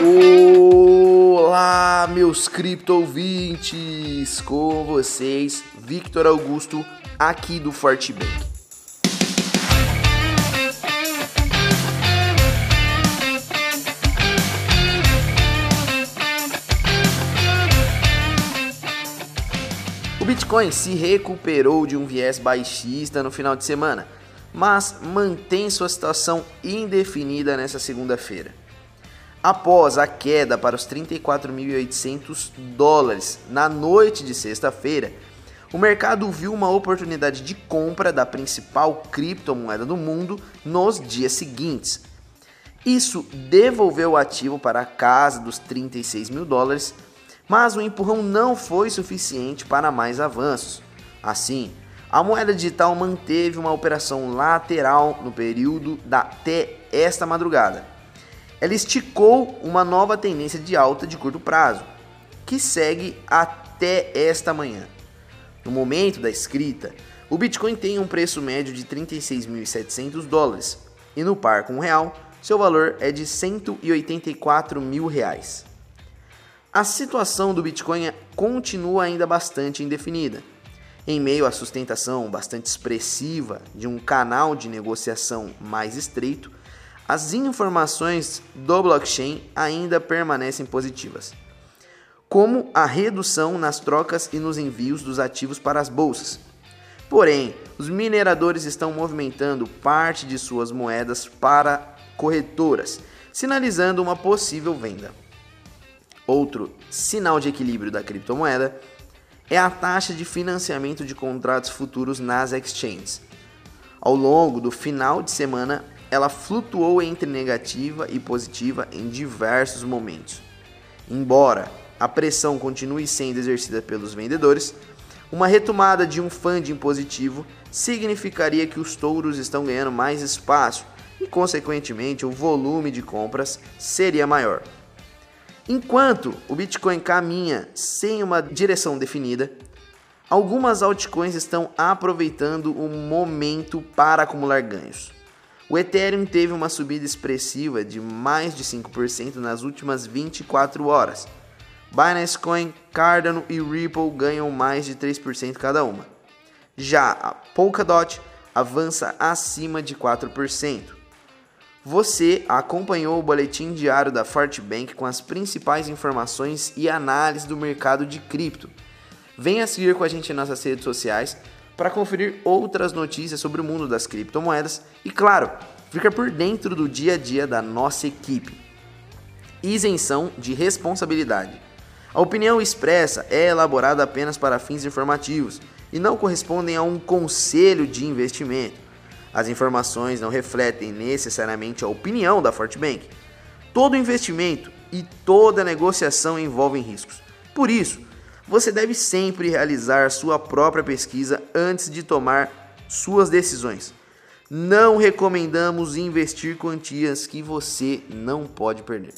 Olá, meus cripto ouvintes! Com vocês, Victor Augusto, aqui do Fortebank. O Bitcoin se recuperou de um viés baixista no final de semana, mas mantém sua situação indefinida nessa segunda-feira. Após a queda para os 34.800 dólares na noite de sexta-feira, o mercado viu uma oportunidade de compra da principal criptomoeda do mundo nos dias seguintes. Isso devolveu o ativo para a casa dos 36 mil dólares, mas o empurrão não foi suficiente para mais avanços. Assim, a moeda digital manteve uma operação lateral no período da até esta madrugada ela esticou uma nova tendência de alta de curto prazo, que segue até esta manhã. No momento da escrita, o Bitcoin tem um preço médio de 36.700 dólares e no par com o real, seu valor é de 184 mil reais. A situação do Bitcoin continua ainda bastante indefinida. Em meio à sustentação bastante expressiva de um canal de negociação mais estreito, as informações do blockchain ainda permanecem positivas, como a redução nas trocas e nos envios dos ativos para as bolsas. Porém, os mineradores estão movimentando parte de suas moedas para corretoras, sinalizando uma possível venda. Outro sinal de equilíbrio da criptomoeda é a taxa de financiamento de contratos futuros nas exchanges. Ao longo do final de semana, ela flutuou entre negativa e positiva em diversos momentos. Embora a pressão continue sendo exercida pelos vendedores, uma retomada de um funding positivo significaria que os touros estão ganhando mais espaço e, consequentemente, o volume de compras seria maior. Enquanto o Bitcoin caminha sem uma direção definida, algumas altcoins estão aproveitando o momento para acumular ganhos. O Ethereum teve uma subida expressiva de mais de 5% nas últimas 24 horas. Binance Coin, Cardano e Ripple ganham mais de 3% cada uma. Já a Polkadot avança acima de 4%. Você acompanhou o boletim diário da Fortbank com as principais informações e análise do mercado de cripto. Venha seguir com a gente em nossas redes sociais para conferir outras notícias sobre o mundo das criptomoedas e, claro, ficar por dentro do dia a dia da nossa equipe. Isenção de responsabilidade. A opinião expressa é elaborada apenas para fins informativos e não correspondem a um conselho de investimento. As informações não refletem necessariamente a opinião da Fortbank. Todo investimento e toda negociação envolvem riscos. Por isso, você deve sempre realizar sua própria pesquisa antes de tomar suas decisões. Não recomendamos investir quantias que você não pode perder.